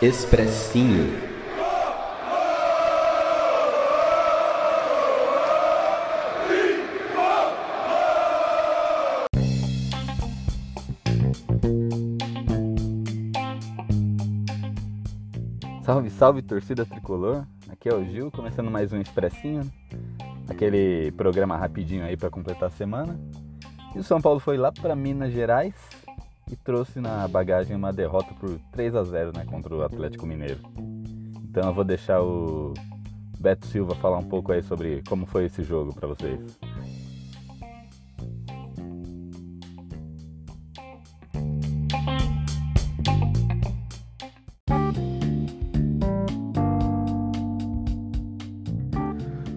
Expressinho. Salve, salve torcida tricolor. Aqui é o Gil, começando mais um Expressinho, aquele programa rapidinho aí para completar a semana. E o São Paulo foi lá para Minas Gerais e trouxe na bagagem uma derrota por 3 a 0, né, contra o Atlético Mineiro. Então eu vou deixar o Beto Silva falar um pouco aí sobre como foi esse jogo para vocês.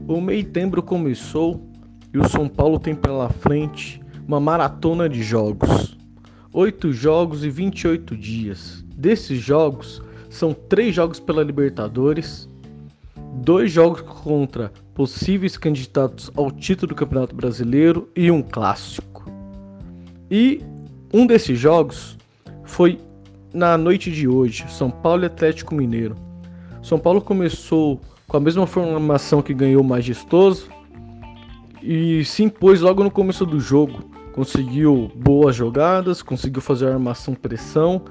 O meitembro começou e o São Paulo tem pela frente uma maratona de jogos. Oito jogos e 28 dias. Desses jogos, são três jogos pela Libertadores, dois jogos contra possíveis candidatos ao título do Campeonato Brasileiro e um clássico. E um desses jogos foi na noite de hoje, São Paulo e Atlético Mineiro. São Paulo começou com a mesma formação que ganhou o Majestoso e se impôs logo no começo do jogo. Conseguiu boas jogadas, conseguiu fazer armação pressão,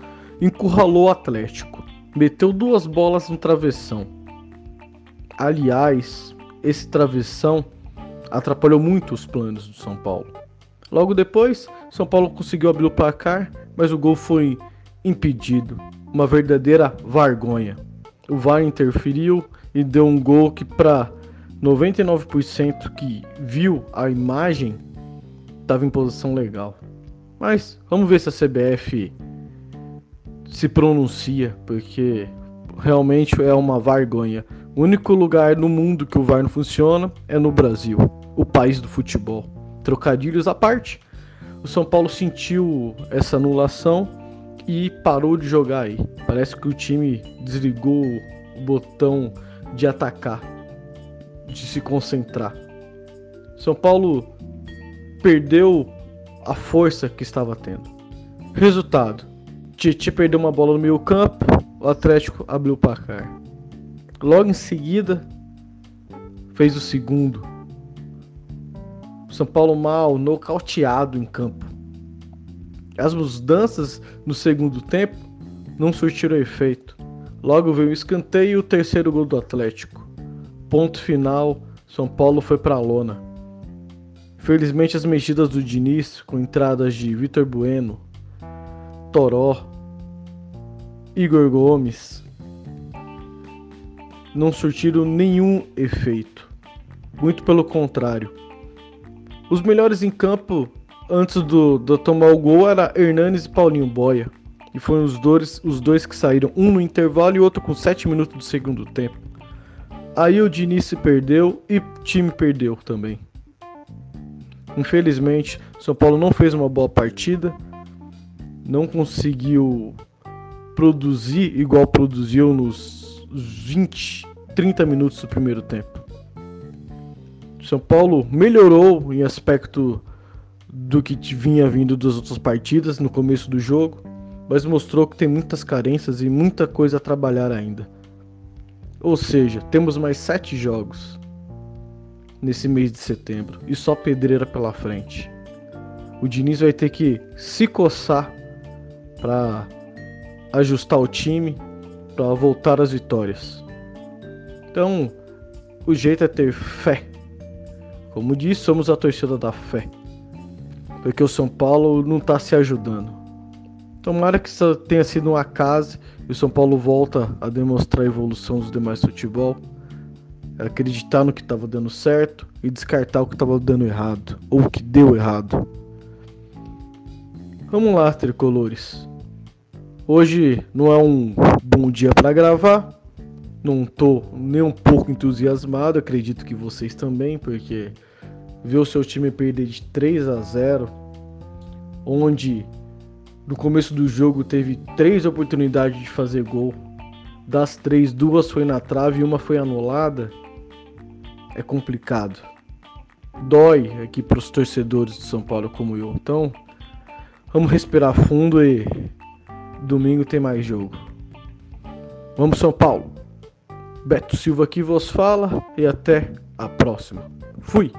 encurralou o Atlético, meteu duas bolas no travessão. Aliás, esse travessão atrapalhou muito os planos do São Paulo. Logo depois, São Paulo conseguiu abrir o placar, mas o gol foi impedido. Uma verdadeira vergonha. O VAR interferiu e deu um gol que para 99% que viu a imagem estava em posição legal. Mas vamos ver se a CBF se pronuncia, porque realmente é uma vergonha. O único lugar no mundo que o VAR não funciona é no Brasil, o país do futebol. Trocadilhos à parte, o São Paulo sentiu essa anulação e parou de jogar aí. Parece que o time desligou o botão de atacar, de se concentrar. São Paulo perdeu a força que estava tendo. Resultado: Titi perdeu uma bola no meio campo, o Atlético abriu o placar. Logo em seguida, fez o segundo. São Paulo mal, nocauteado em campo. As mudanças no segundo tempo não surtiram efeito. Logo veio o escanteio e o terceiro gol do Atlético. Ponto final, São Paulo foi para a lona. Felizmente as mexidas do Diniz, com entradas de Vitor Bueno, Toró, Igor Gomes, não surtiram nenhum efeito. Muito pelo contrário. Os melhores em campo antes do, do tomar o gol era Hernanes e Paulinho Boia. E foram os dois, os dois que saíram, um no intervalo e outro com 7 minutos do segundo tempo. Aí o Diniz se perdeu e o time perdeu também. Infelizmente, São Paulo não fez uma boa partida, não conseguiu produzir igual produziu nos 20, 30 minutos do primeiro tempo. São Paulo melhorou em aspecto do que vinha vindo das outras partidas no começo do jogo, mas mostrou que tem muitas carências e muita coisa a trabalhar ainda. Ou seja, temos mais sete jogos nesse mês de setembro e só pedreira pela frente. O Diniz vai ter que se coçar para ajustar o time, para voltar às vitórias. Então, o jeito é ter fé. Como disse, somos a torcida da fé. Porque o São Paulo não está se ajudando. Tomara que isso tenha sido um acaso e o São Paulo volta a demonstrar a evolução dos demais futebol. Acreditar no que estava dando certo e descartar o que estava dando errado ou o que deu errado. Vamos lá, tricolores. Hoje não é um bom dia para gravar. Não tô nem um pouco entusiasmado, acredito que vocês também, porque ver o seu time perder de 3 a 0, onde no começo do jogo teve três oportunidades de fazer gol. Das três, duas foi na trave e uma foi anulada. É complicado. Dói aqui para os torcedores de São Paulo como eu. Então, vamos respirar fundo e domingo tem mais jogo. Vamos, São Paulo! Beto Silva aqui vos fala e até a próxima. Fui!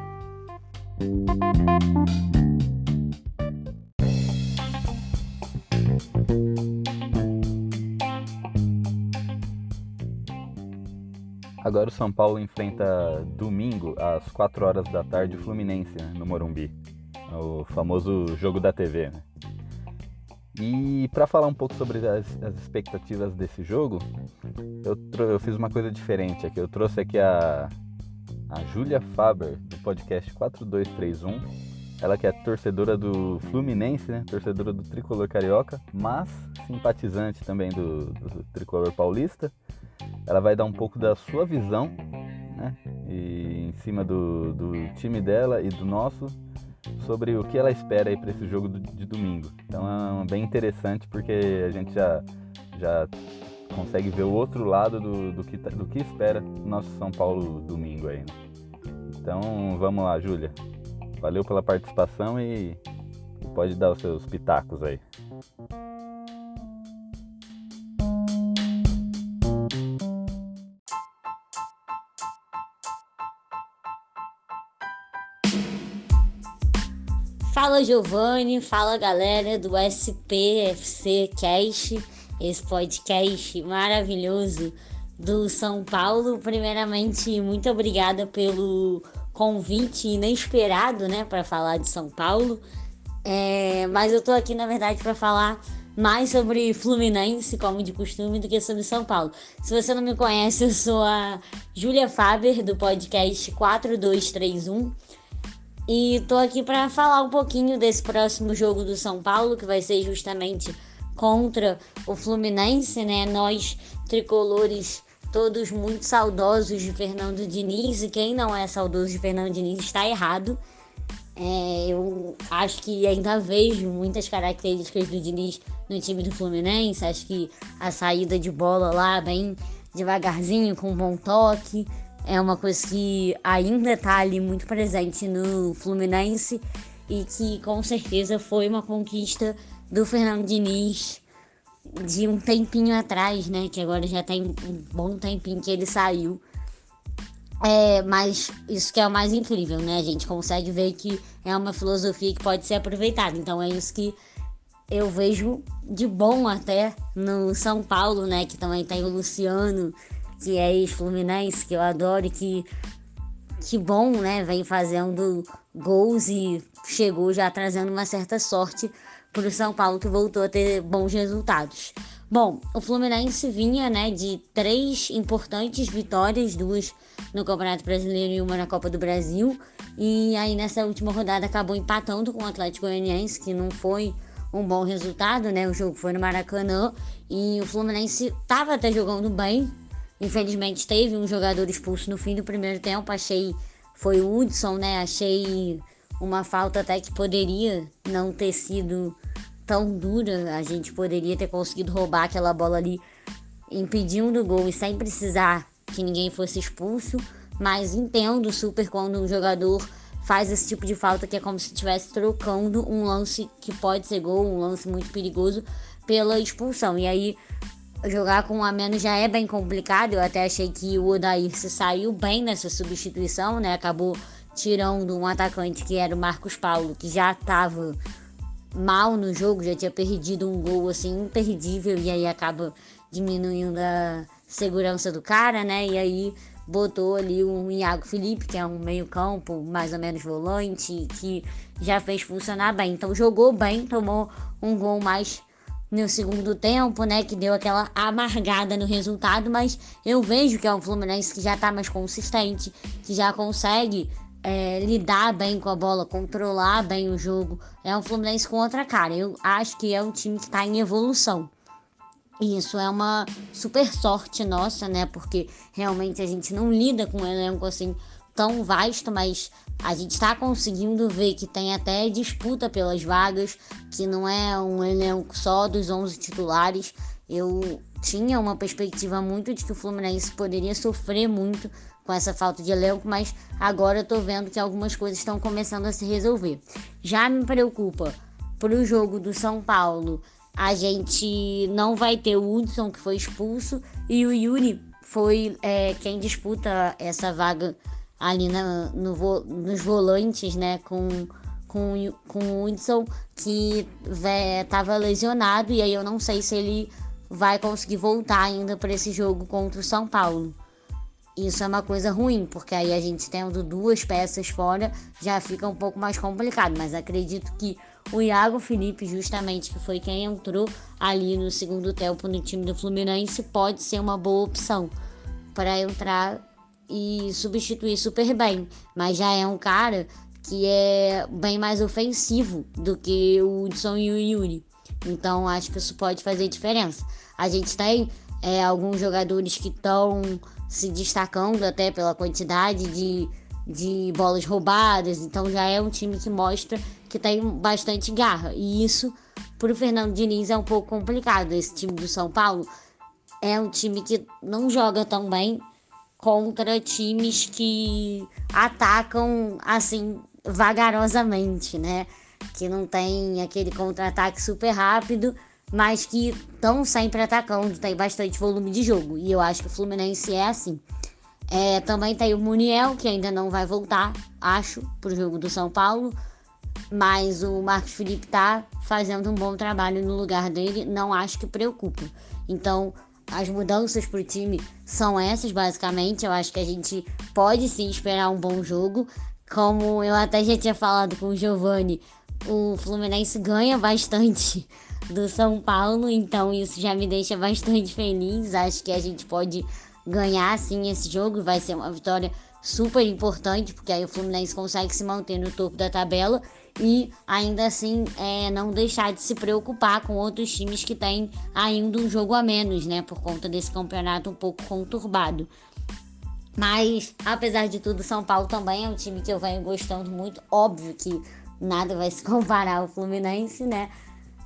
Agora o São Paulo enfrenta domingo às 4 horas da tarde o Fluminense né, no Morumbi, o famoso jogo da TV. Né? E para falar um pouco sobre as, as expectativas desse jogo, eu, eu, fiz uma coisa diferente aqui. Eu trouxe aqui a, a Júlia Faber, do podcast 4231. Ela que é torcedora do Fluminense, né? torcedora do Tricolor Carioca, mas simpatizante também do, do Tricolor Paulista ela vai dar um pouco da sua visão, né? E em cima do, do time dela e do nosso, sobre o que ela espera aí para esse jogo de domingo. Então é bem interessante porque a gente já, já consegue ver o outro lado do, do, que, tá, do que espera o nosso São Paulo domingo aí. Né? Então vamos lá, Júlia. Valeu pela participação e pode dar os seus pitacos aí. Fala Giovanni, fala galera do SPFC Cast, esse podcast maravilhoso do São Paulo. Primeiramente, muito obrigada pelo convite inesperado, né, para falar de São Paulo. É, mas eu tô aqui na verdade para falar mais sobre Fluminense, como de costume, do que sobre São Paulo. Se você não me conhece, eu sou a Júlia Faber do podcast 4231. E tô aqui para falar um pouquinho desse próximo jogo do São Paulo, que vai ser justamente contra o Fluminense, né? Nós tricolores todos muito saudosos de Fernando Diniz, e quem não é saudoso de Fernando Diniz está errado. É, eu acho que ainda vejo muitas características do Diniz no time do Fluminense. Acho que a saída de bola lá, bem devagarzinho, com um bom toque é uma coisa que ainda está ali muito presente no Fluminense e que com certeza foi uma conquista do Fernando Diniz de um tempinho atrás, né? Que agora já tem um bom tempinho que ele saiu. É, mas isso que é o mais incrível, né? A gente consegue ver que é uma filosofia que pode ser aproveitada. Então é isso que eu vejo de bom até no São Paulo, né? Que também tem o Luciano que é ex-Fluminense, que eu adoro que, que bom, né? Vem fazendo gols e chegou já trazendo uma certa sorte para o São Paulo, que voltou a ter bons resultados. Bom, o Fluminense vinha né, de três importantes vitórias, duas no Campeonato Brasileiro e uma na Copa do Brasil. E aí nessa última rodada acabou empatando com o Atlético Goianiense, que não foi um bom resultado, né? O jogo foi no Maracanã e o Fluminense estava até jogando bem, Infelizmente teve um jogador expulso no fim do primeiro tempo. Achei. Foi o Hudson, né? Achei uma falta até que poderia não ter sido tão dura. A gente poderia ter conseguido roubar aquela bola ali, impedindo o gol e sem precisar que ninguém fosse expulso. Mas entendo super quando um jogador faz esse tipo de falta que é como se estivesse trocando um lance que pode ser gol, um lance muito perigoso, pela expulsão. E aí jogar com um a menos já é bem complicado. Eu até achei que o Odair se saiu bem nessa substituição, né? Acabou tirando um atacante que era o Marcos Paulo, que já estava mal no jogo, já tinha perdido um gol assim imperdível e aí acaba diminuindo a segurança do cara, né? E aí botou ali o Iago Felipe, que é um meio-campo, mais ou menos volante, que já fez funcionar bem. Então jogou bem, tomou um gol mais no segundo tempo, né, que deu aquela amargada no resultado, mas eu vejo que é um Fluminense que já tá mais consistente, que já consegue é, lidar bem com a bola, controlar bem o jogo. É um Fluminense com outra cara. Eu acho que é um time que está em evolução. E isso é uma super sorte nossa, né? Porque realmente a gente não lida com um elenco assim tão vasto, mas a gente está conseguindo ver que tem até disputa pelas vagas, que não é um elenco só dos 11 titulares. Eu tinha uma perspectiva muito de que o Fluminense poderia sofrer muito com essa falta de elenco, mas agora eu tô vendo que algumas coisas estão começando a se resolver. Já me preocupa para o jogo do São Paulo a gente não vai ter o Hudson, que foi expulso, e o Yuri foi é, quem disputa essa vaga ali na, no, nos volantes, né, com, com, com o Hudson, que estava lesionado, e aí eu não sei se ele vai conseguir voltar ainda para esse jogo contra o São Paulo. Isso é uma coisa ruim, porque aí a gente tendo duas peças fora já fica um pouco mais complicado. Mas acredito que o Iago Felipe, justamente, que foi quem entrou ali no segundo tempo no time do Fluminense, pode ser uma boa opção para entrar e substituir super bem. Mas já é um cara que é bem mais ofensivo do que o Hudson e o Yuri. Então acho que isso pode fazer diferença. A gente tem é, alguns jogadores que estão se destacando até pela quantidade de, de bolas roubadas, então já é um time que mostra que tem bastante garra. E isso, para o Fernando Diniz, é um pouco complicado. Esse time do São Paulo é um time que não joga tão bem contra times que atacam assim vagarosamente, né? Que não tem aquele contra-ataque super rápido mas que estão sempre atacando, tem bastante volume de jogo. E eu acho que o Fluminense é assim. É, também tem o Muniel, que ainda não vai voltar, acho, para o jogo do São Paulo. Mas o Marcos Felipe tá fazendo um bom trabalho no lugar dele, não acho que preocupa. Então, as mudanças para o time são essas, basicamente. Eu acho que a gente pode sim esperar um bom jogo. Como eu até já tinha falado com o Giovanni, o Fluminense ganha bastante do São Paulo, então isso já me deixa bastante feliz. Acho que a gente pode ganhar sim esse jogo, vai ser uma vitória super importante, porque aí o Fluminense consegue se manter no topo da tabela e ainda assim é, não deixar de se preocupar com outros times que têm ainda um jogo a menos, né, por conta desse campeonato um pouco conturbado. Mas, apesar de tudo, São Paulo também é um time que eu venho gostando muito. Óbvio que nada vai se comparar ao Fluminense, né?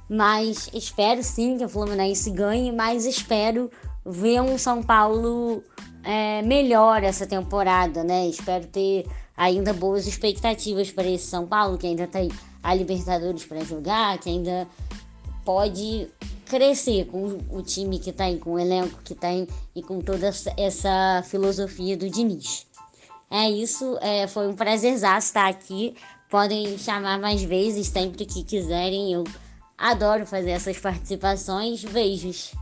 Mas espero sim que o Fluminense ganhe, mas espero ver um São Paulo é, melhor essa temporada, né? Espero ter ainda boas expectativas para esse São Paulo, que ainda tem a Libertadores para jogar, que ainda pode crescer com o time que tem, com o elenco que tem e com toda essa filosofia do Diniz. É isso, é, foi um prazer estar aqui. Podem chamar mais vezes, sempre que quiserem. Eu Adoro fazer essas participações. Beijos!